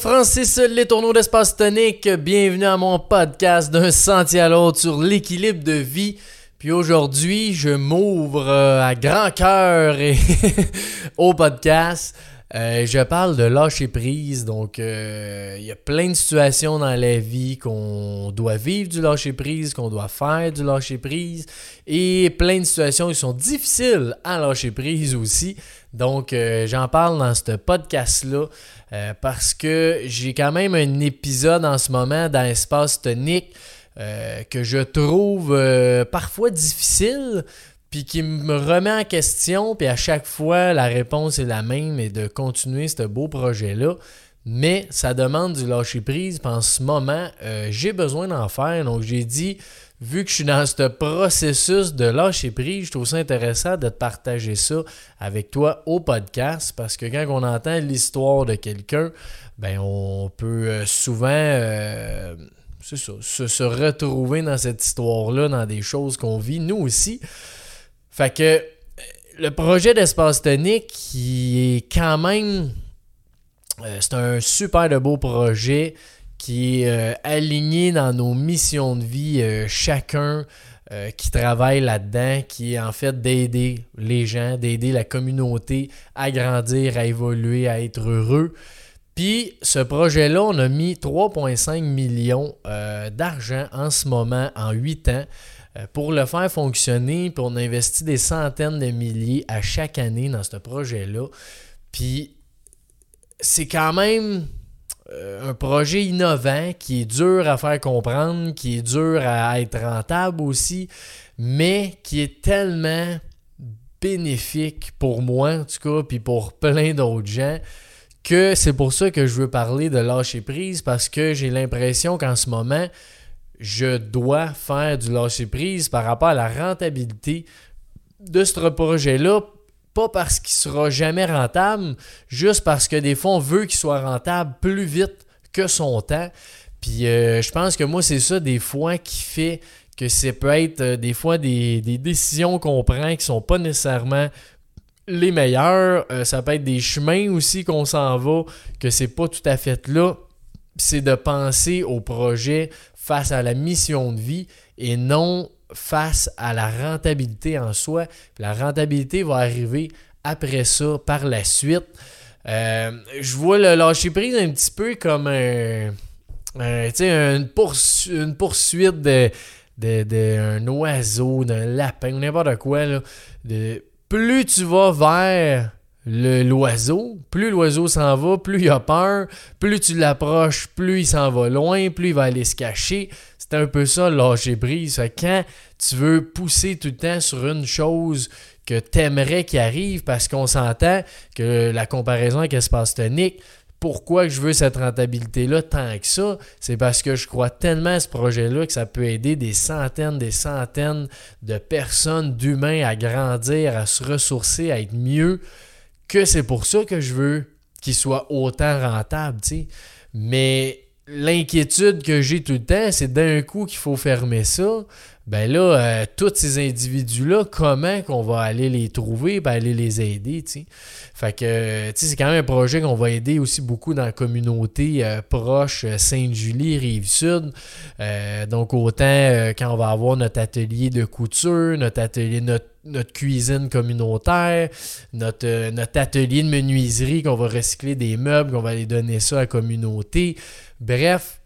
Francis Les Tourneaux d'Espace Tonique. Bienvenue à mon podcast d'un sentier à l'autre sur l'équilibre de vie. Puis aujourd'hui, je m'ouvre euh, à grand cœur au podcast. Euh, je parle de lâcher prise. Donc, euh, il y a plein de situations dans la vie qu'on doit vivre du lâcher prise, qu'on doit faire du lâcher prise, et plein de situations qui sont difficiles à lâcher prise aussi. Donc, j'en parle dans ce podcast-là. Euh, parce que j'ai quand même un épisode en ce moment dans Espace Tonique euh, que je trouve euh, parfois difficile, puis qui me remet en question, puis à chaque fois, la réponse est la même et de continuer ce beau projet-là. Mais ça demande du lâcher-prise, puis en ce moment, j'ai besoin d'en faire. Donc, j'ai dit, vu que je suis dans ce processus de lâcher prise, je trouve ça intéressant de te partager ça avec toi au podcast parce que quand on entend l'histoire de quelqu'un, ben on peut euh, souvent euh, se, retrouver dans cette histoire-là, dans des choses qu'on vit, nous aussi. Fait que euh, le projet d'espace tonique, qui est quand même. c'est un super de beau projet qui est euh, aligné dans nos missions de vie, euh, chacun euh, qui travaille là-dedans, qui est en fait d'aider les gens, d'aider la communauté à grandir, à évoluer, à être heureux. Puis ce projet-là, on a mis 3,5 millions d'argent en ce moment, en 8 ans, pour le faire fonctionner. Puis on investit des centaines de milliers à chaque année dans ce projet-là. Puis c'est quand même un projet innovant qui est dur à faire comprendre, qui est dur à être rentable aussi, mais qui est tellement bénéfique pour moi, en tout cas, puis pour plein d'autres gens, que c'est pour ça que je veux parler de lâcher prise, parce que j'ai l'impression qu'en ce moment, je dois faire du lâcher prise par rapport à la rentabilité de ce projet-là pas parce qu'il sera jamais rentable, juste parce que des fois, on veut qu'il soit rentable plus vite que son temps. Puis euh, je pense que moi, c'est ça des fois qui fait que c'est peut être euh, des fois des, décisions qu'on prend qui sont pas nécessairement les meilleures. Euh, ça peut être des chemins aussi qu'on s'en va, que c'est pas tout à fait là. C'est de penser au projet face à la mission de vie et non face à la rentabilité en soi. la rentabilité va arriver après ça, par la suite. Euh, je vois le lâcher prise un petit peu comme un, une, poursuite d'un oiseau, d'un lapin, n'importe quoi. De, plus tu vas vers l'oiseau, plus l'oiseau s'en va, plus il a peur, plus tu l'approches, plus il s'en va loin, plus il va aller se cacher. C'est un peu ça, lâcher prise. Quand tu veux pousser tout le temps sur une chose que t'aimerais qu'il arrive, parce qu'on s'entend que la comparaison avec espace tonique, pourquoi je veux cette rentabilité-là tant que ça, c'est parce que je crois tellement à ce projet-là que ça peut aider des centaines, des centaines de personnes, d'humains à grandir, à se ressourcer, à être mieux, que c'est pour ça que je veux qu'il soit autant rentable, tu sais. Mais l'inquiétude que j'ai tout le temps, c'est d'un coup qu'il faut fermer ça. Ben là, euh, tous ces individus-là, comment qu'on va aller les trouver, aller les aider. Fait que, c'est quand même un projet qu'on va aider aussi beaucoup dans la communauté euh, proche euh, Sainte-Julie, Rive-Sud. donc, autant quand on va avoir notre atelier de couture, notre atelier, notre cuisine communautaire, notre, notre atelier de menuiserie qu'on va recycler des meubles, qu'on va aller donner ça à la communauté. Bref,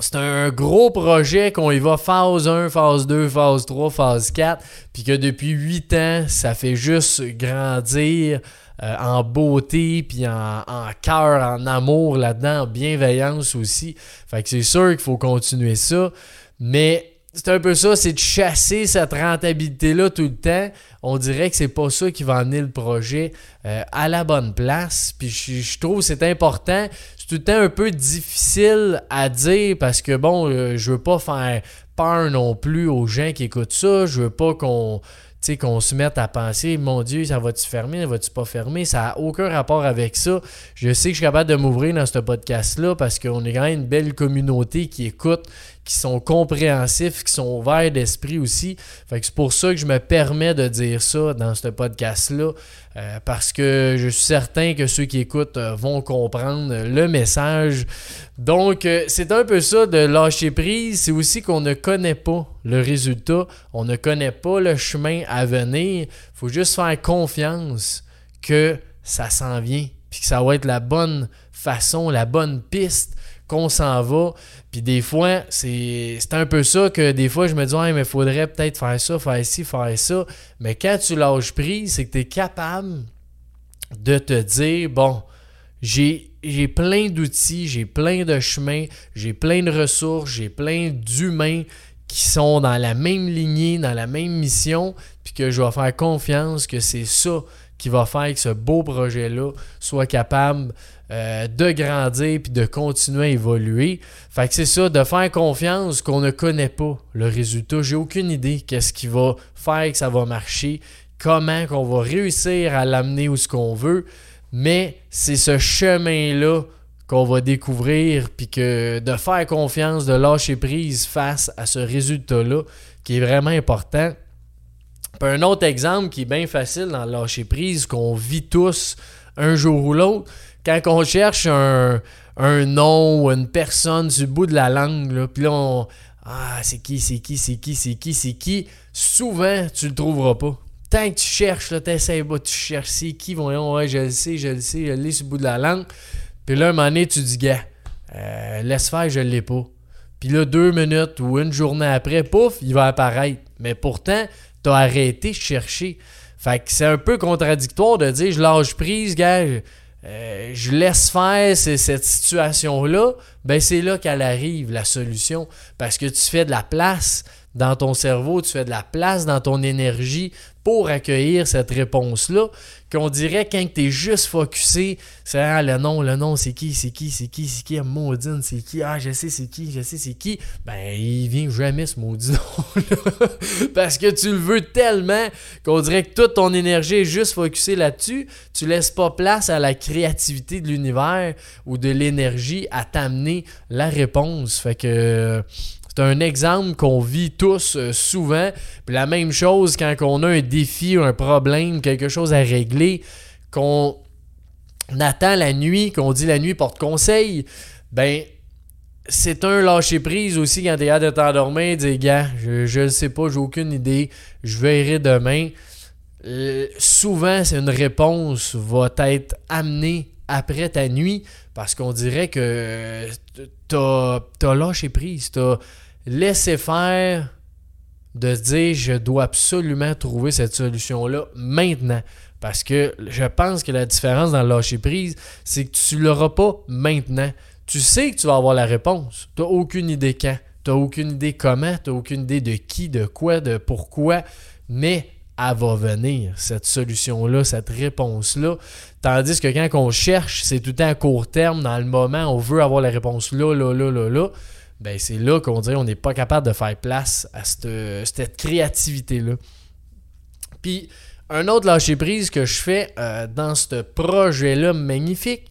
c'est un gros projet qu'on y va phase 1, phase 2, phase 3, phase 4, puis que depuis 8 ans, ça fait juste grandir euh, en beauté, puis en, cœur, en amour là-dedans, en bienveillance aussi. Fait que c'est sûr qu'il faut continuer ça, mais c'est un peu ça, c'est de chasser cette rentabilité-là tout le temps. On dirait que c'est pas ça qui va amener le projet euh, à la bonne place. Puis je, trouve que c'est important. Tout le temps un peu difficile à dire parce que bon, euh, je veux pas faire peur non plus aux gens qui écoutent ça. Je veux pas qu'on qu'on se mette à penser, mon Dieu, ça va-tu fermer, ça va-tu pas fermer, ça n'a aucun rapport avec ça. Je sais que je suis capable de m'ouvrir dans ce podcast-là parce qu'on est quand même une belle communauté qui écoute, qui sont compréhensifs, qui sont ouverts d'esprit aussi. Fait que c'est pour ça que je me permets de dire ça dans ce podcast-là. Euh, parce que je suis certain que ceux qui écoutent euh, vont comprendre le message. Donc, euh, c'est un peu ça de lâcher prise. C'est aussi qu'on ne connaît pas le résultat, on ne connaît pas le chemin à venir. Il faut juste faire confiance que ça s'en vient, puis que ça va être la bonne façon, la bonne piste qu'on s'en va. Puis des fois, c'est un peu ça que des fois, je me dis, ouais, mais faudrait peut-être faire ça, faire ci, faire ça. Mais quand tu lâches prise, c'est que tu es capable de te dire, bon, j'ai plein d'outils, j'ai plein de chemins, j'ai plein de ressources, j'ai plein d'humains qui sont dans la même lignée, dans la même mission, puis que je vais faire confiance que c'est ça qui va faire que ce beau projet-là soit capable euh, de grandir puis de continuer à évoluer. Fait que c'est ça, de faire confiance qu'on ne connaît pas le résultat. J'ai aucune idée qu'est-ce qui va faire que ça va marcher, comment qu'on va réussir à l'amener où ce qu'on veut, mais c'est ce chemin-là qu'on va découvrir puis que de faire confiance, de lâcher prise face à ce résultat-là qui est vraiment important. Un autre exemple qui est bien facile dans le lâcher prise, qu'on vit tous un jour ou l'autre, quand on cherche un, nom ou une personne le bout de la langue, puis là, on. Ah, c'est qui, c'est qui, c'est qui, c'est qui, c'est qui. Souvent, tu le trouveras pas. Tant que tu cherches, là, t'essayes pas, tu cherches c'est qui, voyons, je le sais, je le sais, je l'ai sur le bout de la langue. Puis là, un moment donné, tu dis, gars, euh, laisse faire, je l'ai pas. Puis là, deux minutes ou une journée après, pouf, il va apparaître. Mais pourtant, tu as arrêté de chercher. Fait que c'est un peu contradictoire de dire, je lâche prise, gars euh, je laisse faire cette situation-là, ben c'est là qu'elle arrive, la solution. Parce que tu fais de la place dans ton cerveau, tu fais de la place dans ton énergie pour accueillir cette réponse-là, qu'on dirait quand tu es juste focusé, c'est ah, le nom, le nom, c'est qui, c'est qui, c'est qui, c'est qui, maudine, c'est qui, ah, je sais c'est qui, je sais c'est qui, ben, il vient jamais ce maudit. Parce que tu le veux tellement qu'on dirait que toute ton énergie est juste focusée là-dessus, tu laisses pas place à la créativité de l'univers ou de l'énergie à t'amener la réponse. Fait que c'est un exemple qu'on vit tous euh, souvent. La même chose quand on a un défi, un problème, quelque chose à régler, qu'on attend la nuit, qu'on dit la nuit porte conseil, ben c'est un lâcher prise aussi quand t'es hâte de t'endormir, dire gars, je ne sais pas, j'ai aucune idée, je verrai demain. Euh, souvent, c'est une réponse va être amenée après ta nuit parce qu'on dirait que t'as as lâché prise, t'as laisser faire de se dire je dois absolument trouver cette solution-là maintenant. Parce que je pense que la différence dans le lâcher prise, c'est que tu ne l'auras pas maintenant. Tu sais que tu vas avoir la réponse. Tu n'as aucune idée quand. Tu n'as aucune idée comment. Tu n'as aucune idée de qui, de quoi, de pourquoi. Mais elle va venir, cette solution-là, cette réponse-là. Tandis que quand on cherche, c'est tout à court terme, dans le moment, on veut avoir la réponse là, là, là, là, là ben c'est là qu'on dirait qu'on n'est pas capable de faire place à cette, créativité-là. Puis, un autre lâcher-prise que je fais euh, dans ce projet-là magnifique,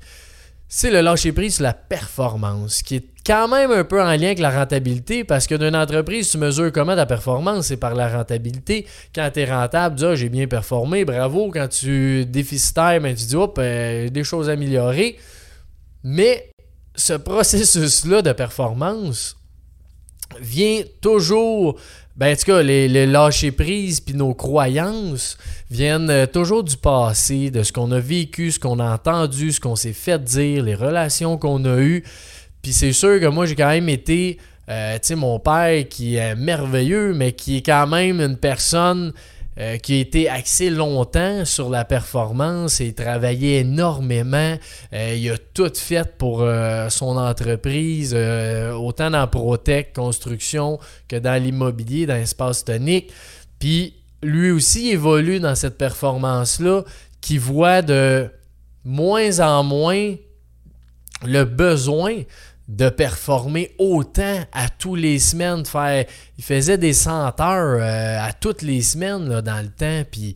c'est le lâcher-prise sur la performance, qui est quand même un peu en lien avec la rentabilité, parce que d'une entreprise, tu mesures comment ta performance, c'est par la rentabilité. Quand tu es rentable, tu dis ah, j'ai bien performé, bravo. Quand tu déficitaire, ben, tu dis hop, euh, des choses à améliorer. Mais ce processus-là de performance vient toujours, ben, en tout cas, les, les lâcher-prise puis nos croyances viennent euh, toujours du passé, de ce qu'on a vécu, ce qu'on a entendu, ce qu'on s'est fait dire, les relations qu'on a eues. Puis c'est sûr que moi, j'ai quand même été, euh, tu sais, mon père qui est merveilleux, mais qui est quand même une personne euh, qui a été axé longtemps sur la performance et travaillait énormément. Euh, il a tout fait pour euh, son entreprise, autant dans Protec, construction que dans l'immobilier, dans l'espace tonique. Puis lui aussi évolue dans cette performance-là qui voit de moins en moins le besoin de performer autant à tous les semaines. Il faisait des 100 heures euh, à toutes les semaines dans le temps, puis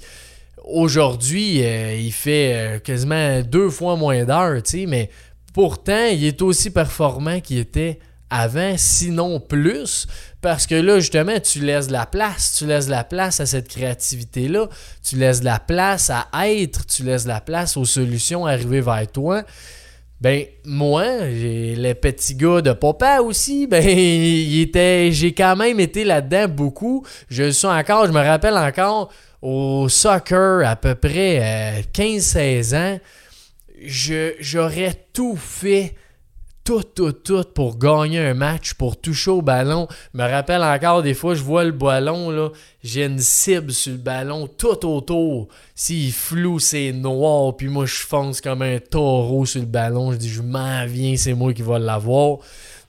aujourd'hui, euh, il fait euh, quasiment deux fois moins d'heures, mais pourtant, il est aussi performant qu'il était avant, sinon plus, parce que là, justement, tu laisses de la place, tu laisses la place à cette créativité-là, tu laisses la place à être, tu laisses la place aux solutions arriver vers toi. Ben, moi, j'ai les petits gars de papa aussi, ben, il était, j'ai quand même été là-dedans beaucoup. Je le suis encore, je me rappelle encore, au soccer, à peu près 15-16 euh, ans, j'aurais tout fait tout, tout, tout pour gagner un match, pour toucher au ballon. Je me rappelle encore des fois, je vois le ballon, là, j'ai une cible sur le ballon tout autour. S'il flou, c'est noir, puis moi je fonce comme un taureau sur le ballon. Je dis, je m'en viens, c'est moi qui vais l'avoir.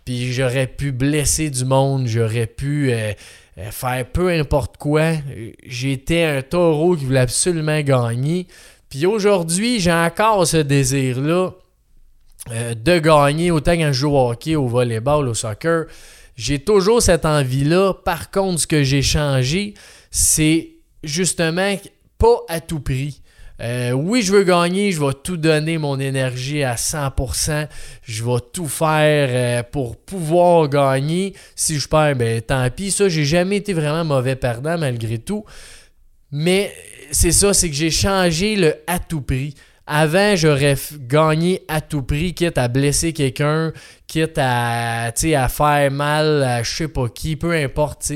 Puis j'aurais pu blesser du monde, j'aurais pu euh, euh, faire peu importe quoi. J'étais un taureau qui voulait absolument gagner. Puis aujourd'hui, j'ai encore ce désir-là euh, de gagner autant je joue au hockey, au volleyball, au soccer. J'ai toujours cette envie-là. Par contre, ce que j'ai changé, c'est justement pas à tout prix. Euh, oui, je veux gagner, je vais tout donner mon énergie à 100%. Je vais tout faire euh, pour pouvoir gagner. Si je perds, ben tant pis. Ça, j'ai jamais été vraiment mauvais perdant malgré tout. Mais c'est ça, c'est que j'ai changé le à tout prix. Avant, j'aurais gagné à tout prix, quitte à blesser quelqu'un, quitte à, à faire mal à je sais pas qui, peu importe.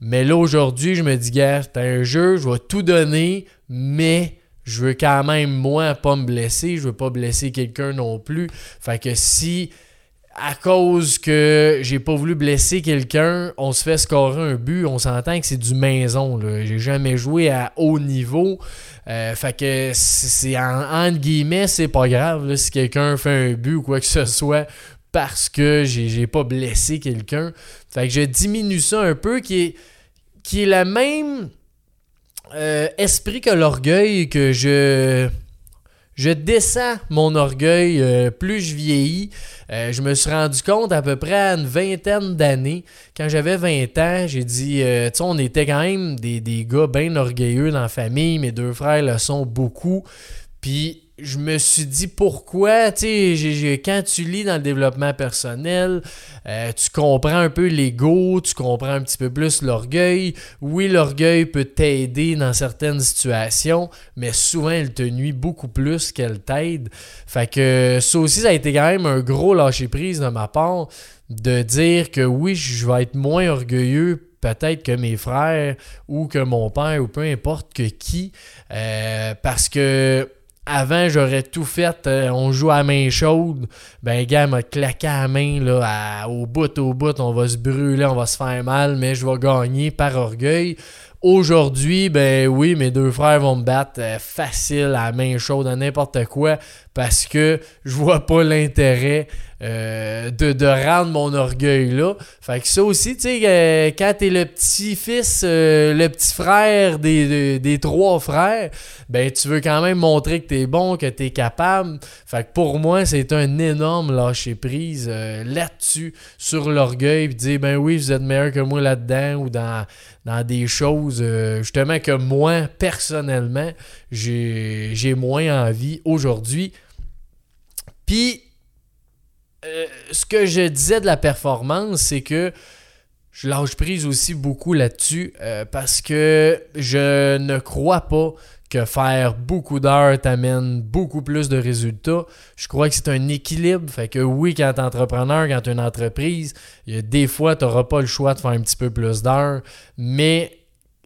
Mais là, aujourd'hui, je me dis, gars, c'est un jeu, je vais tout donner, mais je veux quand même, moi, pas me blesser. Je veux pas blesser quelqu'un non plus. Fait que si à cause que j'ai pas voulu blesser quelqu'un, on se fait scorer un but, on s'entend que c'est du maison. J'ai jamais joué à haut niveau. Euh, fait que c'est en, entre guillemets, c'est pas grave si quelqu'un fait un but ou quoi que ce soit parce que j'ai pas blessé quelqu'un. Fait que je diminue ça un peu qui est, qui est le même euh, esprit que l'orgueil que je je descends mon orgueil euh, plus je vieillis. Euh, je me suis rendu compte à peu près à une vingtaine d'années. Quand j'avais 20 ans, j'ai dit, euh, tu sais, on était quand même des, des gars bien orgueilleux dans la famille. Mes deux frères le sont beaucoup. Puis je me suis dit pourquoi, tu sais, quand tu lis dans le développement personnel, euh, tu comprends un peu l'ego, tu comprends un petit peu plus l'orgueil. Oui, l'orgueil peut t'aider dans certaines situations, mais souvent il te nuit beaucoup plus qu'elle t'aide. Fait que ça aussi, ça a été quand même un gros lâcher-prise de ma part de dire que oui, je vais être moins orgueilleux peut-être que mes frères ou que mon père ou peu importe que qui, euh, parce que avant, j'aurais tout fait. Euh, on joue à main chaude. Ben, gars m'a claqué à main là, au bout, au bout. On va se brûler, on va se faire mal, mais je vais gagner par orgueil. Aujourd'hui, ben oui, mes deux frères vont me battre euh, facile à main chaude à n'importe quoi parce que je vois pas l'intérêt euh, de, de, rendre mon orgueil là. Fait que ça aussi, tu sais, euh, quand t'es le petit-fils, le petit frère des, trois frères, ben tu veux quand même montrer que t'es bon, que t'es capable. Fait que pour moi, c'est un énorme lâcher prise là-dessus, sur l'orgueil, puis dire ben oui, vous êtes meilleur que moi là-dedans ou dans, dans des choses justement que moi, personnellement, j'ai moins envie aujourd'hui. Puis, euh, ce que je disais de la performance, c'est que je lâche prise aussi beaucoup là-dessus euh, parce que je ne crois pas que faire beaucoup d'heures t'amène beaucoup plus de résultats. Je crois que c'est un équilibre. Fait que oui, quand tu es entrepreneur, quand tu es une entreprise, des fois, tu n'auras pas le choix de faire un petit peu plus d'heures. Mais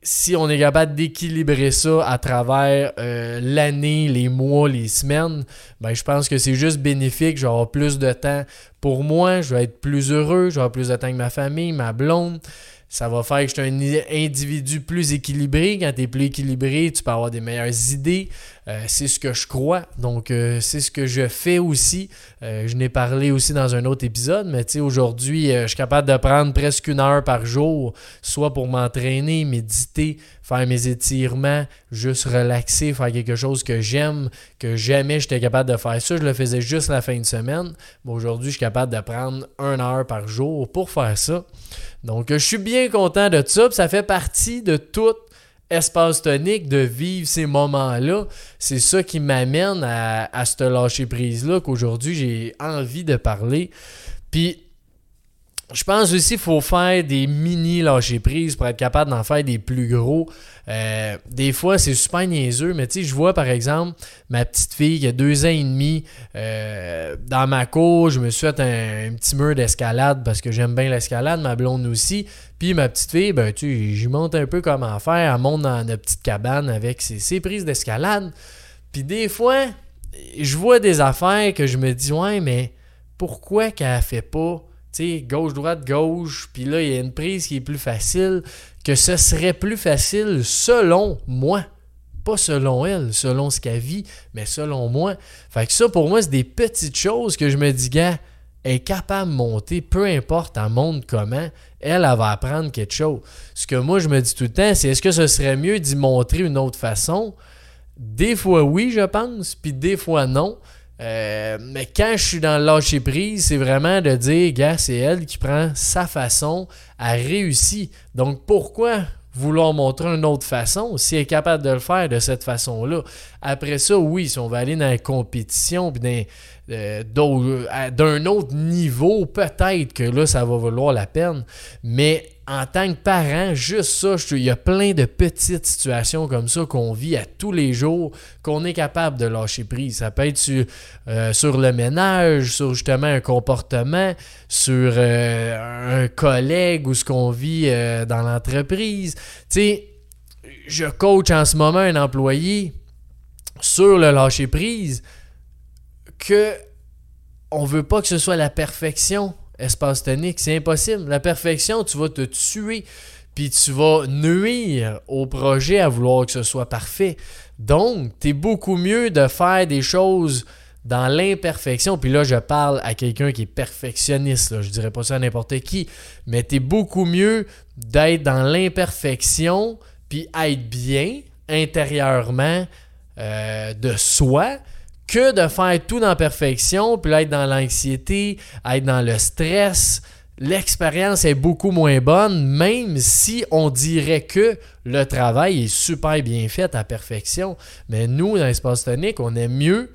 si on est capable d'équilibrer ça à travers euh, l'année, les mois, les semaines, ben je pense que c'est juste bénéfique. Je vais avoir plus de temps pour moi, je vais être plus heureux, je vais avoir plus de temps avec ma famille, ma blonde. Ça va faire que je suis un individu plus équilibré. Quand tu es plus équilibré, tu peux avoir des meilleures idées. Euh, c'est ce que je crois. Donc, euh, c'est ce que je fais aussi. Euh, je n'ai parlé aussi dans un autre épisode, mais tu sais, aujourd'hui, je suis capable de prendre presque une heure par jour, soit pour m'entraîner, méditer, faire mes étirements, juste relaxer, faire quelque chose que j'aime, que jamais j'étais capable de faire ça. Je le faisais juste la fin de semaine. Mais aujourd'hui, je suis capable de prendre une heure par jour pour faire ça. Donc, je suis bien content de ça. Ça fait partie de tout espace tonique de vivre ces moments-là. C'est ça qui m'amène à, à ce lâcher-prise-là qu'aujourd'hui j'ai envie de parler. Puis, je pense aussi qu'il faut faire des mini lâcher prise pour être capable d'en faire des plus gros. Euh, des fois, c'est super niaiseux, mais tu sais, je vois par exemple ma petite fille qui a deux ans et demi euh, dans ma cour. Je me suis fait un, petit mur d'escalade parce que j'aime bien l'escalade, ma blonde aussi. Puis ma petite fille, ben tu sais, j'y montre un peu comment faire. Elle monte dans notre petite cabane avec ses, ses prises d'escalade. Puis des fois, je vois des affaires que je me dis, ouais, mais pourquoi qu'elle fait pas gauche, droite, gauche, puis là, il y a une prise qui est plus facile, que ce serait plus facile selon moi. Pas selon elle, selon ce qu'elle vit, mais selon moi. Fait que ça, pour moi, c'est des petites choses que je me dis, gars, elle est capable de monter, peu importe elle monte comment, elle, elle va apprendre quelque chose. Ce que moi, je me dis tout le temps, c'est est-ce que ce serait mieux d'y montrer une autre façon? Des fois oui, je pense, puis des fois non. Euh, mais quand je suis dans le lâcher prise, c'est vraiment de dire, gars, c'est elle qui prend sa façon à réussir. Donc pourquoi vouloir montrer une autre façon si elle est capable de le faire de cette façon-là? Après ça, oui, si on va aller dans la compétition, puis euh, d'un autre niveau, peut-être que là, ça va valoir la peine. Mais en tant que parent, juste ça, il y a plein de petites situations comme ça qu'on vit à tous les jours, qu'on est capable de lâcher prise. Ça peut être sur, euh, le ménage, sur justement un comportement, sur euh, un collègue ou ce qu'on vit euh, dans l'entreprise. Tu sais, je coach en ce moment un employé sur le lâcher prise que on veut pas que ce soit la perfection espace tonique. C'est impossible. La perfection, tu vas te tuer, puis tu vas nuire au projet à vouloir que ce soit parfait. Donc, tu es beaucoup mieux de faire des choses dans l'imperfection. Puis là, je parle à quelqu'un qui est perfectionniste. Là. Je dirais pas ça à n'importe qui. Mais tu es beaucoup mieux d'être dans l'imperfection, puis être bien intérieurement euh, de soi que de faire tout dans la perfection, puis être dans l'anxiété, être dans le stress. L'expérience est beaucoup moins bonne, même si on dirait que le travail est super bien fait à perfection. Mais nous, dans l'espace tonique, on est mieux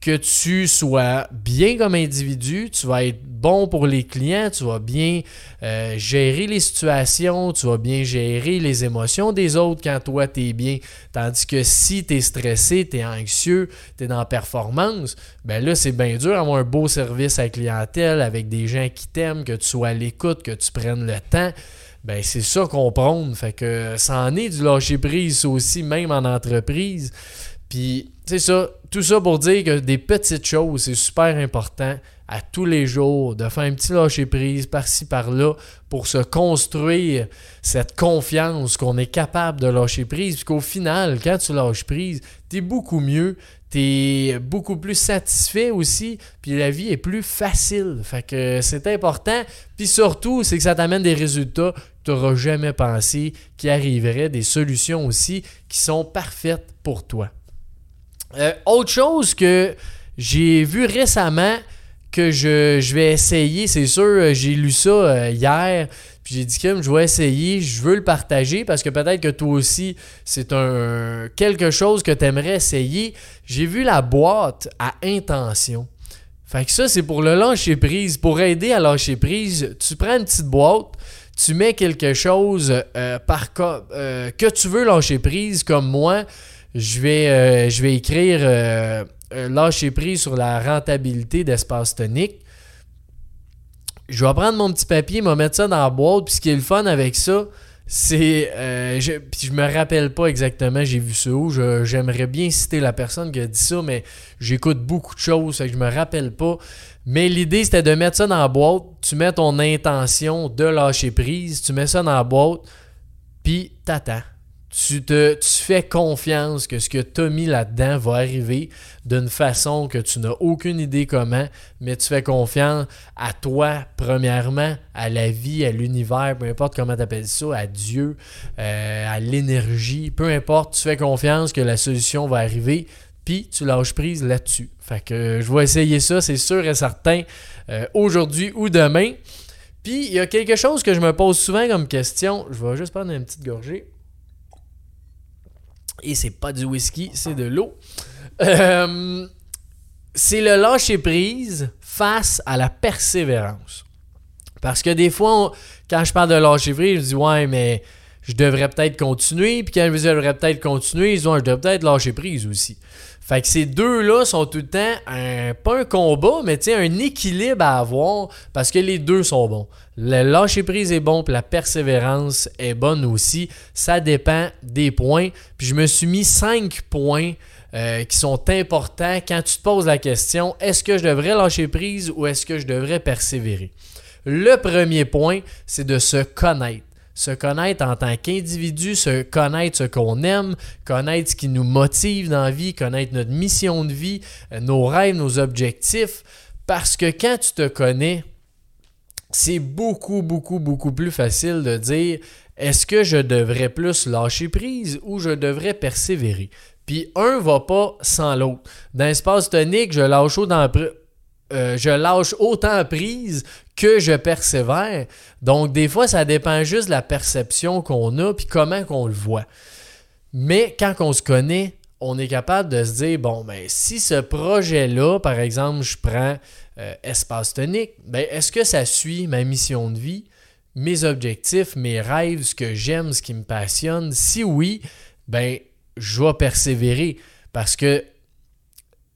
que tu sois bien comme individu, tu vas être bon pour les clients, tu vas bien euh, gérer les situations, tu vas bien gérer les émotions des autres quand toi tu es bien. Tandis que si tu es stressé, tu es anxieux, tu es dans la performance, ben là c'est bien dur d'avoir un beau service à la clientèle avec des gens qui t'aiment, que tu sois à l'écoute, que tu prennes le temps. Ben c'est ça qu'on. Fait que ça en est du lâcher prise aussi, même en entreprise. Puis, c'est ça, tout ça pour dire que des petites choses, c'est super important à tous les jours, de faire un petit lâcher prise par-ci, par-là, pour se construire cette confiance qu'on est capable de lâcher prise. Puis qu'au final, quand tu lâches prise, tu es beaucoup mieux, tu es beaucoup plus satisfait aussi, puis la vie est plus facile. Fait que c'est important. Puis surtout, c'est que ça t'amène des résultats que tu n'auras jamais pensé qui arriveraient, des solutions aussi qui sont parfaites pour toi. Euh, autre chose que j'ai vu récemment que je, vais essayer, c'est sûr, euh, j'ai lu ça euh, hier, puis j'ai dit que je vais essayer, je veux le partager parce que peut-être que toi aussi, c'est un quelque chose que tu aimerais essayer. J'ai vu la boîte à intention. Fait que ça, c'est pour le lâcher prise. Pour aider à lâcher prise, tu prends une petite boîte, tu mets quelque chose par que tu veux lâcher prise, comme moi je vais, euh, je vais écrire euh, lâcher prise sur la rentabilité d'espace tonique. Je vais prendre mon petit papier, me mettre ça dans la boîte. Puis ce qui est le fun avec ça, c'est. Euh, je, je me rappelle pas exactement, j'ai vu ça où. J'aimerais bien citer la personne qui a dit ça, mais j'écoute beaucoup de choses, fait que je me rappelle pas. Mais l'idée, c'était de mettre ça dans la boîte. Tu mets ton intention de lâcher prise, tu mets ça dans la boîte, puis t'attends tu, te, fais confiance que ce que tu as mis là-dedans va arriver d'une façon que tu n'as aucune idée comment, mais tu fais confiance à toi, premièrement, à la vie, à l'univers, peu importe comment tu appelles ça, à Dieu, euh, à l'énergie, peu importe, tu fais confiance que la solution va arriver, puis tu lâches prise là-dessus. Fait que je vais essayer ça, c'est sûr et certain, euh, aujourd'hui ou demain. Puis il y a quelque chose que je me pose souvent comme question, je vais juste prendre une petite gorgée. Et c'est pas du whisky, c'est de l'eau. Euh, c'est le lâcher prise face à la persévérance. Parce que des fois, quand je parle de lâcher prise, je dis ouais, mais je devrais peut-être continuer. Puis quand je devrais peut-être continuer, ils ont je devrais peut-être lâcher prise aussi. Fait que ces deux-là sont tout le temps un, pas un combat, mais un équilibre à avoir parce que les deux sont bons. Le lâcher prise est bon, la persévérance est bonne aussi. Ça dépend des points. Puis je me suis mis cinq points euh, qui sont importants quand tu te poses la question est-ce que je devrais lâcher prise ou est-ce que je devrais persévérer? Le premier point, c'est de se connaître se connaître en tant qu'individu, se connaître ce qu'on aime, connaître ce qui nous motive dans la vie, connaître notre mission de vie, euh, nos rêves, nos objectifs. Parce que quand tu te connais, c'est beaucoup, beaucoup, beaucoup plus facile de dire est-ce que je devrais plus lâcher prise ou je devrais persévérer? Puis un va pas sans l'autre. Dans l'espace tonique, je lâche autant, euh, je lâche autant prise que je persévère. Donc, des fois, ça dépend juste de la perception qu'on a puis comment qu'on le voit. Mais quand on se connaît, on est capable de se dire bon, ben, si ce projet-là, par exemple, je prends euh, espace tonique, ben, est-ce que ça suit ma mission de vie, mes objectifs, mes rêves, ce que j'aime, ce qui me passionne? Si oui, ben, je vais persévérer parce que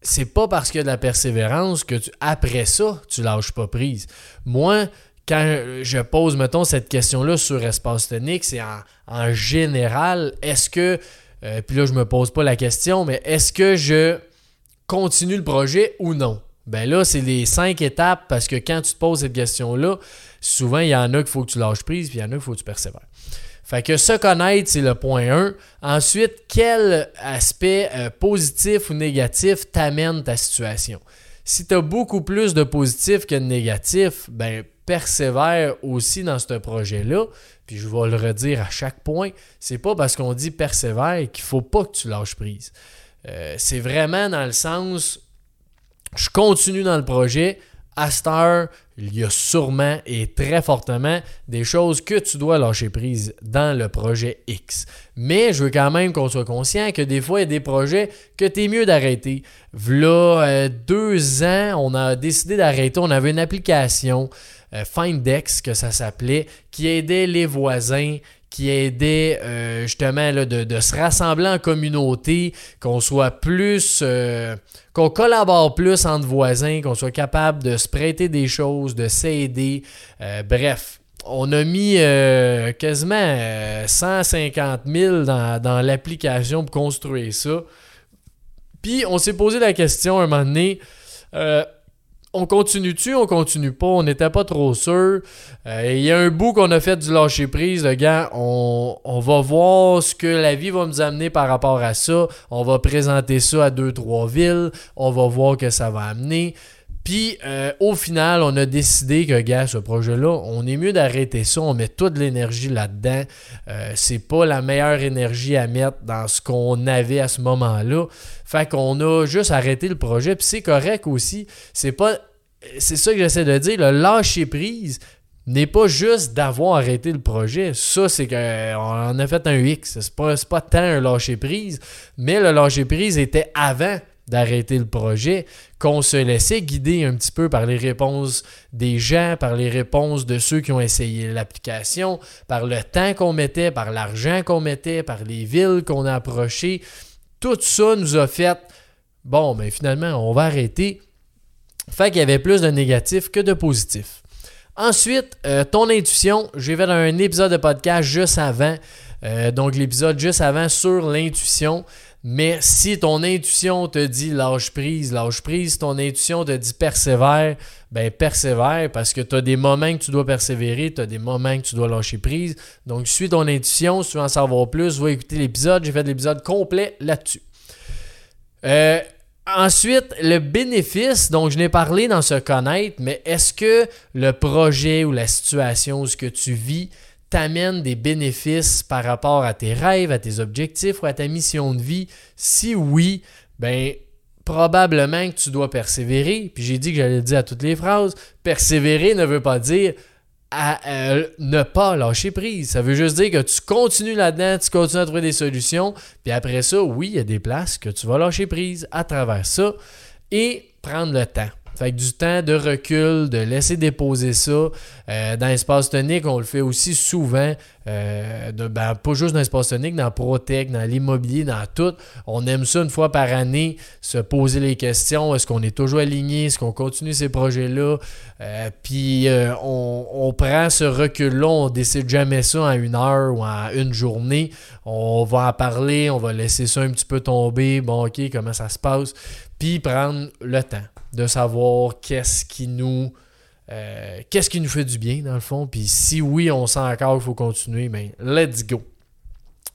c'est pas parce qu'il y a de la persévérance que tu, après ça, tu lâches pas prise. Moi, quand je pose, mettons, cette question-là sur espace tonique, c'est en, général, est-ce que, euh, puis là, je me pose pas la question, mais est-ce que je continue le projet ou non? Ben là, c'est les cinq étapes parce que quand tu te poses cette question-là, souvent, il y en a qu'il faut que tu lâches prise, puis il y en a qu'il faut que tu persévères. Fait que se connaître, c'est le point 1. Ensuite, quel aspect euh, positif ou négatif t'amène ta situation? Si tu as beaucoup plus de positif que de négatif, ben persévère aussi dans ce projet-là. Puis je vais le redire à chaque point, c'est pas parce qu'on dit persévère qu'il faut pas que tu lâches prise. Euh, c'est vraiment dans le sens, je continue dans le projet, à cette heure, il y a sûrement et très fortement des choses que tu dois lâcher prise dans le projet X. Mais je veux quand même qu'on soit conscient que des fois, il y a des projets que tu es mieux d'arrêter. Là, euh, deux ans, on a décidé d'arrêter. On avait une application, euh, Findex, que ça s'appelait, qui aidait les voisins qui aidait euh, justement de, se rassembler en communauté, qu'on soit plus, euh, qu'on collabore plus entre voisins, qu'on soit capable de se prêter des choses, de s'aider. Euh, bref, on a mis quasiment 150 000 dans, l'application pour construire ça. Puis on s'est posé la question un moment donné on continue-tu, on continue pas, on n'était pas trop sûr. Euh, il y a un bout qu'on a fait du lâcher prise, le gars, on, va voir ce que la vie va nous amener par rapport à ça. On va présenter ça à deux, trois villes, on va voir que ça va amener. Puis euh, au final, on a décidé que, gars, ce projet-là, on est mieux d'arrêter ça. On met toute l'énergie là-dedans. Euh, c'est pas la meilleure énergie à mettre dans ce qu'on avait à ce moment-là. Fait qu'on a juste arrêté le projet. Puis c'est correct aussi. C'est pas. C'est ça que j'essaie de dire. Le lâcher prise n'est pas juste d'avoir arrêté le projet. Ça, c'est qu'on a fait un X. C'est pas, pas tant un lâcher prise. Mais le lâcher prise était avant d'arrêter le projet, qu'on se laissait guider un petit peu par les réponses des gens, par les réponses de ceux qui ont essayé l'application, par le temps qu'on mettait, par l'argent qu'on mettait, par les villes qu'on a approchées. Tout ça nous a fait, bon, mais ben, finalement, on va arrêter. Fait qu'il y avait plus de négatifs que de positifs. Ensuite, euh, ton intuition, j'ai fait un épisode de podcast juste avant, euh, donc l'épisode juste avant sur l'intuition. Mais si ton intuition te dit lâche prise, lâche prise, ton intuition te dit persévère, ben persévère parce que tu as des moments que tu dois persévérer, tu as des moments que tu dois lâcher prise. Donc suis ton intuition, si tu veux en savoir plus, va écouter l'épisode. J'ai fait l'épisode complet là-dessus. Euh, ensuite, le bénéfice, donc je n'ai parlé dans ce connaître, mais est-ce que le projet ou la situation ce que tu vis t'amène des bénéfices par rapport à tes rêves, à tes objectifs ou à ta mission de vie? Si oui, ben probablement que tu dois persévérer. Puis j'ai dit que j'allais le dire à toutes les phrases. Persévérer ne veut pas dire euh, ne pas lâcher prise. Ça veut juste dire que tu continues là-dedans, tu continues à trouver des solutions. Puis après ça, oui, il y a des places que tu vas lâcher prise à travers ça et prendre le temps. Fait que du temps de recul, de laisser déposer ça. Euh, dans l'espace tonique, on le fait aussi souvent. Euh, de, ben, pas juste dans l'espace tonique, dans Protec, dans l'immobilier, dans tout. On aime ça une fois par année, se poser les questions. Est-ce qu'on est toujours aligné? Est-ce qu'on continue ces projets-là? Euh, puis on, on, prend ce recul-là, on décide jamais ça en une heure ou en une journée. On va en parler, on va laisser ça un petit peu tomber. Bon, ok, comment ça se passe? Puis prendre le temps de savoir qu'est-ce qui nous euh, qu'est-ce qui nous fait du bien dans le fond. Puis si oui, on sent encore qu'il faut continuer, ben let's go.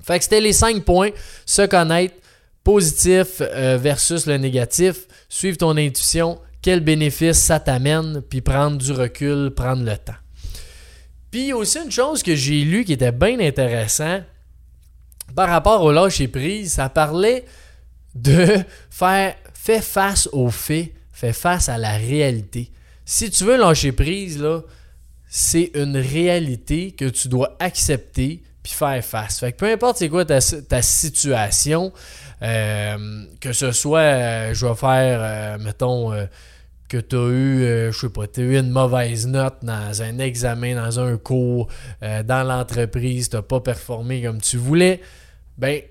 Fait que c'était les cinq points. Se connaître, positif euh, versus le négatif, suivre ton intuition, quel bénéfice ça t'amène, puis prendre du recul, prendre le temps. Puis aussi une chose que j'ai lu qui était bien intéressant par rapport au lâcher prise, ça parlait de faire face aux faits Fais face à la réalité. Si tu veux lâcher prise, là, c'est une réalité que tu dois accepter puis faire face. Fait que peu importe c'est quoi ta, situation, euh, que ce soit, euh, je vais faire, euh, mettons, que tu as eu, je sais pas, tu as eu une mauvaise note dans un examen, dans un cours, dans l'entreprise, tu n'as pas performé comme tu voulais, ben,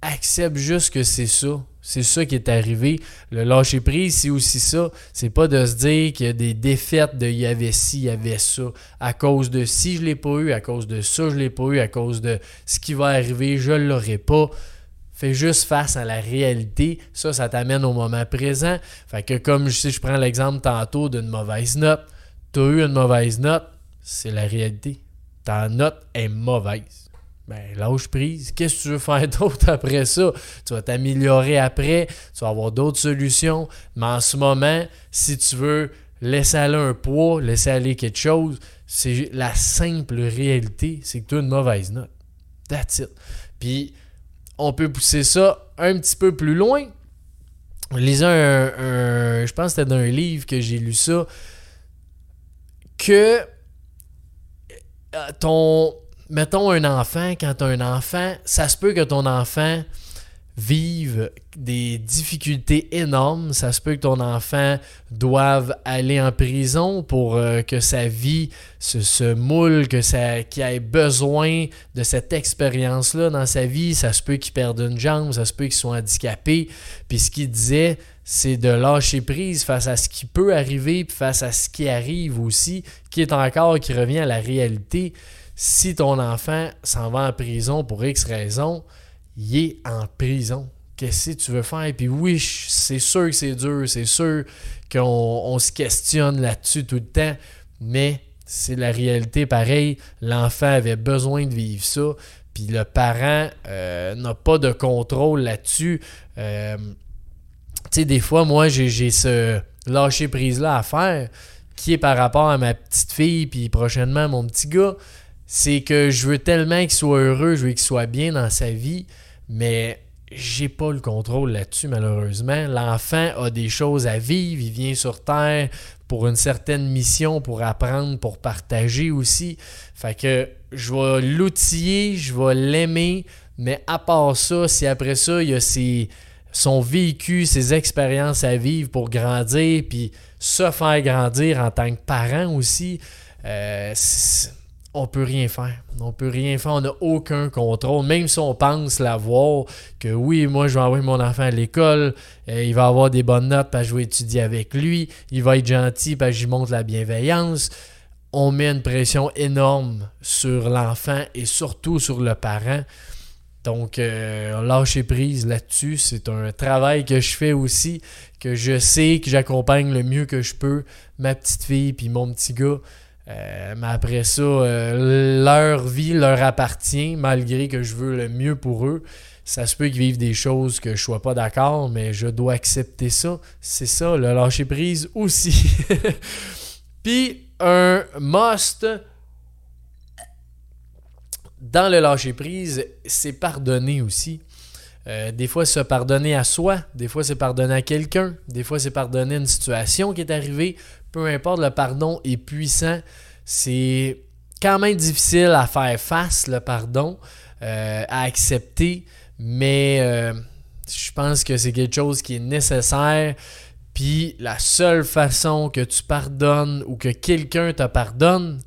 accepte juste que c'est ça. C'est ça qui est arrivé. Le lâcher prise, c'est aussi ça. C'est pas de se dire qu'il a des défaites de il y avait ci, il y avait ça. À cause de si je l'ai pas eu, à cause de ça, je l'ai pas eu, à cause de ce qui va arriver, je l'aurai pas. Fais juste face à la réalité. Ça, ça t'amène au moment présent. Fait que comme si je prends l'exemple tantôt d'une mauvaise note, tu as eu une mauvaise note, c'est la réalité. Ta note est mauvaise ben, lâche prise. Qu'est-ce que tu veux faire d'autre après ça? Tu vas t'améliorer après, tu vas avoir d'autres solutions. Mais en ce moment, si tu veux laisser aller un poids, laisser aller quelque chose, c'est la simple réalité, c'est que tu as une mauvaise note. That's it. Puis, on peut pousser ça un petit peu plus loin. Lisez un, un je pense que c'était dans un livre que j'ai lu ça, que euh, ton, mettons un enfant, quand tu as un enfant, ça se peut que ton enfant vive des difficultés énormes. Ça se peut que ton enfant doive aller en prison pour euh, que sa vie se, moule, que ça, qu'il ait besoin de cette expérience-là dans sa vie. Ça se peut qu'il perde une jambe, ça se peut qu'il soit handicapé. Puis ce qu'il disait, c'est de lâcher prise face à ce qui peut arriver, puis face à ce qui arrive aussi, qui est encore, qui revient à la réalité si ton enfant s'en va en prison pour X raison, il est en prison. Qu'est-ce que tu veux faire? Puis oui, c'est sûr que c'est dur, c'est sûr qu'on se questionne là-dessus tout le temps, mais c'est la réalité pareil. L'enfant avait besoin de vivre ça, puis le parent euh, n'a pas de contrôle là-dessus. Euh, tu sais, des fois, moi, j'ai ce lâcher prise-là à faire, qui est par rapport à ma petite fille, puis prochainement mon petit gars c'est que je veux tellement qu'il soit heureux, je veux qu'il soit bien dans sa vie, mais j'ai pas le contrôle là-dessus, malheureusement. L'enfant a des choses à vivre, il vient sur Terre pour une certaine mission, pour apprendre, pour partager aussi. Fait que je vais l'outiller, je vais l'aimer, mais à part ça, si après ça, il y a son vécu, ses expériences à vivre pour grandir, puis se faire grandir en tant que parent aussi, euh, on peut rien faire. On peut rien faire, on n'a aucun contrôle. Même si on pense l'avoir, que oui, moi je vais envoyer mon enfant à l'école, euh, il va avoir des bonnes notes parce que je vais étudier avec lui, il va être gentil parce que j'y montre la bienveillance. On met une pression énorme sur l'enfant et surtout sur le parent. Donc, euh, prise là-dessus, c'est un travail que je fais aussi, que je sais que j'accompagne le mieux que je peux ma petite fille puis mon petit gars. Euh, mais après ça, euh, leur vie leur appartient, malgré que je veux le mieux pour eux. Ça se peut qu'ils vivent des choses que je ne sois pas d'accord, mais je dois accepter ça. C'est ça, le lâcher prise aussi. Puis un must dans le lâcher prise, c'est pardonner aussi. Euh, des fois, c'est pardonner à soi, des fois, c'est pardonner à quelqu'un, des fois, c'est pardonner une situation qui est arrivée, peu importe, le pardon est puissant. C'est quand même difficile à faire face, le pardon, euh, à accepter, mais euh, je pense que c'est quelque chose qui est nécessaire. Puis la seule façon que tu pardonnes ou que quelqu'un te pardonne,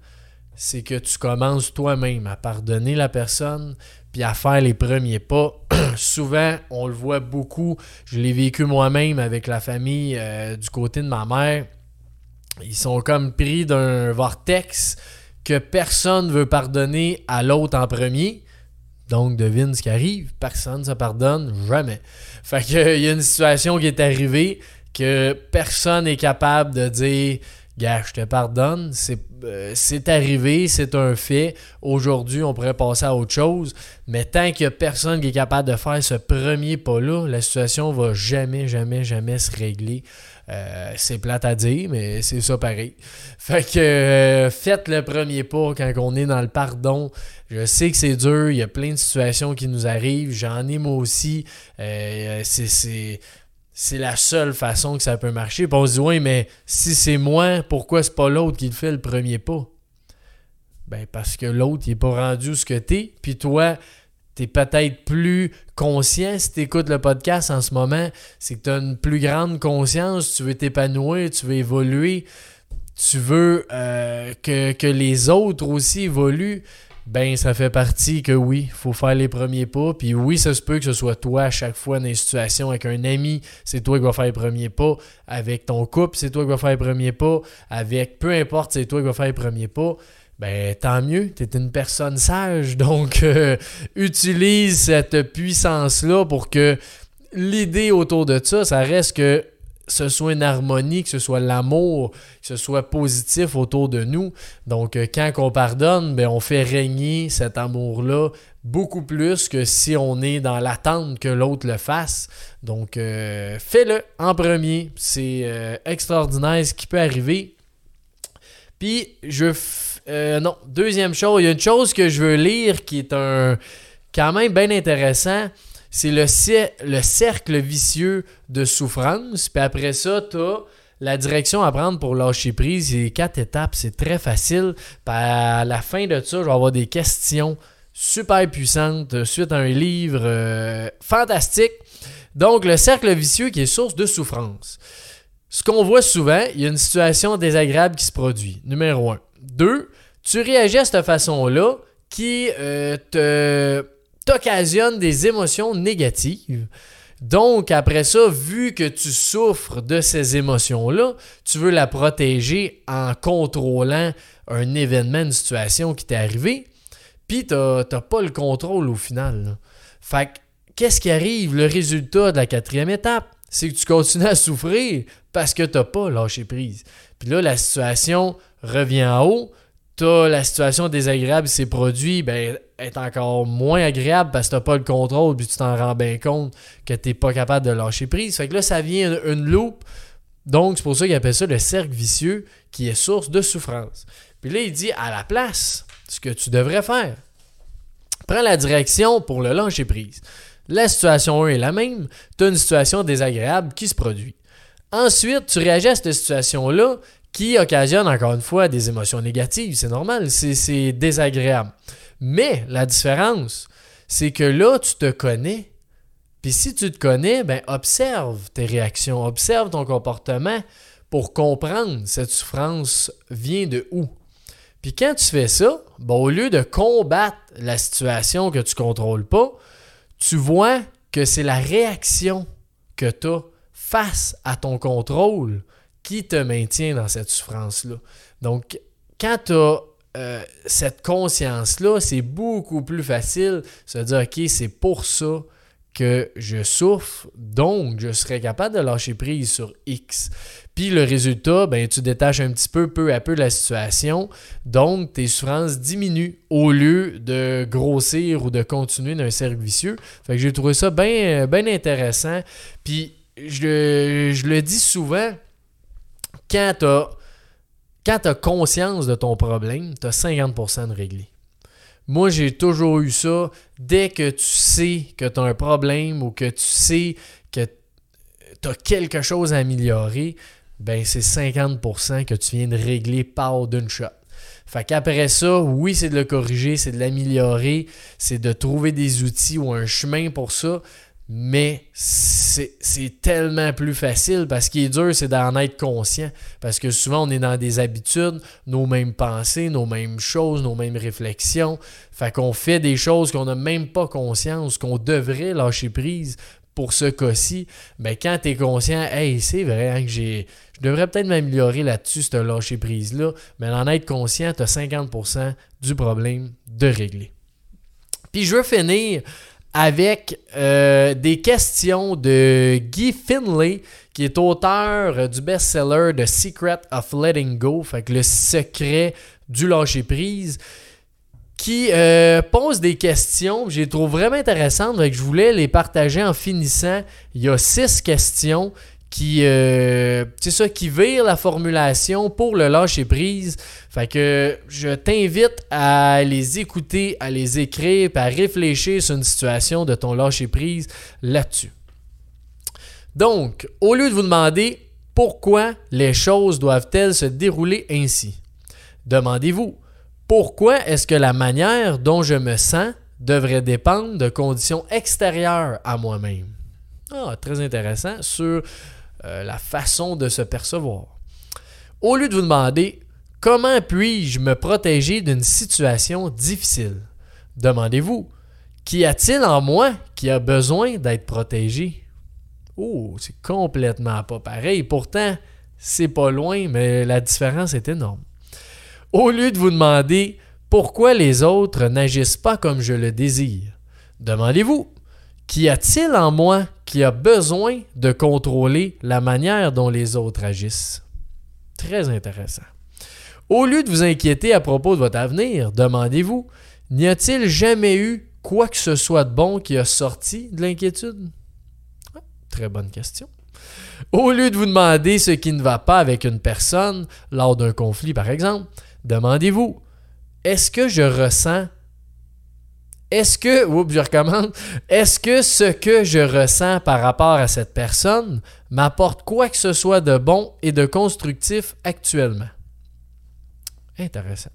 c'est que tu commences toi-même à pardonner la personne, puis à faire les premiers pas. Souvent, on le voit beaucoup, je l'ai vécu moi-même avec la famille euh, du côté de ma mère. Ils sont comme pris d'un vortex que personne veut pardonner à l'autre en premier. Donc, devine ce qui arrive. Personne ne se pardonne jamais. Fait qu'il y a une situation qui est arrivée que personne n'est capable de dire Gars, je te pardonne, euh, c'est arrivé, c'est un fait. Aujourd'hui, on pourrait passer à autre chose. Mais tant qu'il n'y a personne qui est capable de faire ce premier pas-là, la situation va jamais, jamais, jamais se régler. Euh, c'est plate à dire, mais c'est ça pareil. Fait que euh, faites le premier pas quand on est dans le pardon. Je sais que c'est dur, il y a plein de situations qui nous arrivent. J'en ai moi aussi. c'est c'est la seule façon que ça peut marcher. Puis on se dit, oui, mais si c'est moi, pourquoi c'est pas l'autre qui le fait le premier pas? Ben, parce que l'autre, il n'est pas rendu ce que t'es. Puis toi, tu es peut-être plus conscient si tu écoutes le podcast en ce moment. C'est que tu as une plus grande conscience, tu veux t'épanouir, tu veux évoluer, tu veux euh, que, que les autres aussi évoluent ben ça fait partie que oui, il faut faire les premiers pas. Puis oui, ça se peut que ce soit toi à chaque fois dans une situation avec un ami, c'est toi qui vas faire les premiers pas. Avec ton couple, c'est toi qui vas faire les premiers pas. Avec peu importe, c'est toi qui vas faire les premiers pas. Ben tant mieux, tu es une personne sage. Donc euh, utilise cette puissance-là pour que l'idée autour de ça, ça reste que ce soit une harmonie, que ce soit l'amour, que ce soit positif autour de nous. Donc, euh, quand on pardonne, ben, on fait régner cet amour-là beaucoup plus que si on est dans l'attente que l'autre le fasse. Donc, euh, fais-le en premier. C'est euh, extraordinaire ce qui peut arriver. Puis, je. non, deuxième chose, il y a une chose que je veux lire qui est un. quand même bien intéressant c'est le, le, cercle vicieux de souffrance. Puis après ça, tu as la direction à prendre pour lâcher prise. C'est quatre étapes, c'est très facile. Puis à la fin de ça, je vais avoir des questions super puissantes suite à un livre euh, fantastique. Donc, le cercle vicieux qui est source de souffrance. Ce qu'on voit souvent, il y a une situation désagréable qui se produit. Numéro un. Deux, tu réagis à cette façon-là qui euh, te t'occasionne des émotions négatives. Donc, après ça, vu que tu souffres de ces émotions-là, tu veux la protéger en contrôlant un événement, une situation qui t'est arrivé, puis tu n'as pas le contrôle au final. Fait qu'est-ce qui arrive? Le résultat de la quatrième étape, c'est que tu continues à souffrir parce que tu n'as pas lâché prise. Puis là, la situation revient en haut, t'as la situation désagréable s'est produite, ben, est encore moins agréable parce que t'as pas le contrôle, puis tu t'en rends bien compte que t'es pas capable de lâcher prise. Fait que là, ça vient une, une loupe. Donc, c'est pour ça qu'il appelle ça le cercle vicieux qui est source de souffrance. Puis là, il dit à la place, ce que tu devrais faire, prends la direction pour le lâcher prise. La situation 1 est la même, tu as une situation désagréable qui se produit. Ensuite, tu réagis à cette situation-là qui occasionne encore une fois des émotions négatives. C'est normal, c'est désagréable. Mais la différence, c'est que là, tu te connais. Puis si tu te connais, ben observe tes réactions, observe ton comportement pour comprendre cette souffrance vient de où. Puis quand tu fais ça, ben, au lieu de combattre la situation que tu contrôles pas, tu vois que c'est la réaction que tu as face à ton contrôle qui te maintient dans cette souffrance-là. Donc, quand tu as euh, cette conscience-là, c'est beaucoup plus facile de se dire, OK, c'est pour ça que je souffre, donc je serais capable de lâcher prise sur X. Puis le résultat, ben, tu détaches un petit peu, peu à peu la situation, donc tes souffrances diminuent au lieu de grossir ou de continuer dans un cercle vicieux. Fait que j'ai trouvé ça bien intéressant. Puis je, je le dis souvent, quand tu as, conscience de ton problème, tu as 50% de réglé. Moi, j'ai toujours eu ça. Dès que tu sais que tu as un problème ou que tu sais que tu as quelque chose à améliorer, ben c'est 50% que tu viens de régler par d'une shot. Fait qu'après ça, oui, c'est de le corriger, c'est de l'améliorer, c'est de trouver des outils ou un chemin pour ça. Mais c'est tellement plus facile parce qu'il est dur, c'est d'en être conscient. Parce que souvent, on est dans des habitudes, nos mêmes pensées, nos mêmes choses, nos mêmes réflexions. Fait qu'on fait des choses qu'on n'a même pas conscience, qu'on devrait lâcher prise pour ce cas-ci. Mais quand tu es conscient, hey, c'est vrai hein, que j'ai. Je devrais peut-être m'améliorer là-dessus, ce lâcher prise-là. Mais en être conscient, tu as 50% du problème de régler. Puis je veux finir avec euh, des questions de Guy Finlay, qui est auteur du best-seller The Secret of Letting Go, fait que le secret du lâcher-prise, qui euh, pose des questions, je les trouve vraiment intéressantes, que je voulais les partager en finissant. Il y a six questions qui, euh, ça, qui vire la formulation pour le lâcher prise. Fait que je t'invite à les écouter, à les écrire, puis à réfléchir sur une situation de ton lâcher prise là-dessus. Donc, au lieu de vous demander pourquoi les choses doivent-elles se dérouler ainsi, demandez-vous pourquoi est-ce que la manière dont je me sens devrait dépendre de conditions extérieures à moi-même. Ah, très intéressant sur euh, la façon de se percevoir. Au lieu de vous demander comment puis-je me protéger d'une situation difficile, demandez-vous qu'y a-t-il en moi qui a besoin d'être protégé? Oh, c'est complètement pas pareil. Pourtant, c'est pas loin, mais la différence est énorme. Au lieu de vous demander pourquoi les autres n'agissent pas comme je le désire, demandez-vous Qu'y a-t-il en moi qui a besoin de contrôler la manière dont les autres agissent? Très intéressant. Au lieu de vous inquiéter à propos de votre avenir, demandez-vous, n'y a-t-il jamais eu quoi que ce soit de bon qui a sorti de l'inquiétude? Très bonne question. Au lieu de vous demander ce qui ne va pas avec une personne lors d'un conflit, par exemple, demandez-vous, est-ce que je ressens est-ce que, oups, je recommence, est-ce que ce que je ressens par rapport à cette personne m'apporte quoi que ce soit de bon et de constructif actuellement? Intéressant.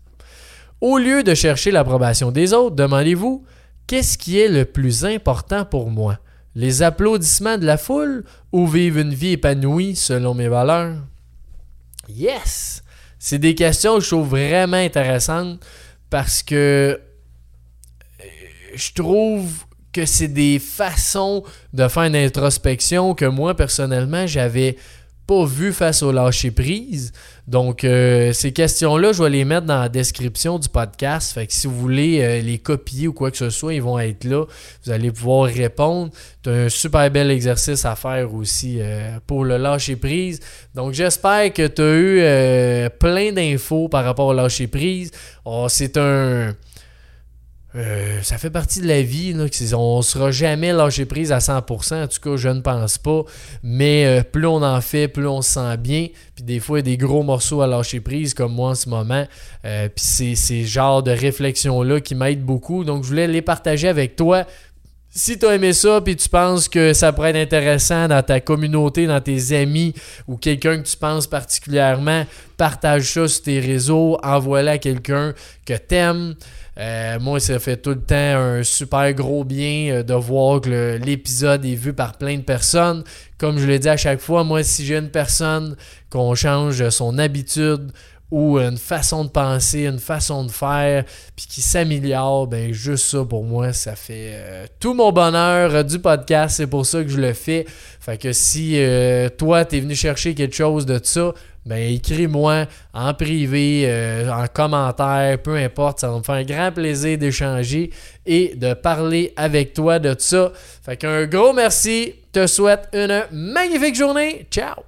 Au lieu de chercher l'approbation des autres, demandez-vous, qu'est-ce qui est le plus important pour moi? Les applaudissements de la foule ou vivre une vie épanouie selon mes valeurs? Yes! C'est des questions que je trouve vraiment intéressantes parce que je trouve que c'est des façons de faire une introspection que moi, personnellement, j'avais pas vu face au lâcher prise. Donc, euh, ces questions-là, je vais les mettre dans la description du podcast. Fait que si vous voulez euh, les copier ou quoi que ce soit, ils vont être là. Vous allez pouvoir répondre. C'est un super bel exercice à faire aussi euh, pour le lâcher prise. Donc, j'espère que tu as eu plein d'infos par rapport au lâcher prise. Oh, c'est un euh, ça fait partie de la vie. On ne sera jamais lâché prise à 100%. En tout cas, je ne pense pas. Mais euh, plus on en fait, plus on se sent bien. Puis des fois, il y a des gros morceaux à lâcher prise, comme moi en ce moment. Euh, puis c'est ces genres de réflexions-là qui m'aident beaucoup. Donc, je voulais les partager avec toi. Si tu as aimé ça puis tu penses que ça pourrait être intéressant dans ta communauté, dans tes amis ou quelqu'un que tu penses particulièrement, partage ça sur tes réseaux, envoie-le à quelqu'un que tu aimes. Euh, moi, ça fait tout le temps un super gros bien euh, de voir que l'épisode est vu par plein de personnes. Comme je l'ai dit à chaque fois, moi, si j'ai une personne qu'on change son habitude ou une façon de penser, une façon de faire, puis qui s'améliore, ben juste ça pour moi, ça fait euh, tout mon bonheur du podcast. C'est pour ça que je le fais. Fait que si toi, tu es venu chercher quelque chose de ça, ben écris-moi en privé, euh, en commentaire, peu importe, ça va me faire un grand plaisir d'échanger et de parler avec toi de ça. Fait qu'un gros merci, te souhaite une magnifique journée, ciao!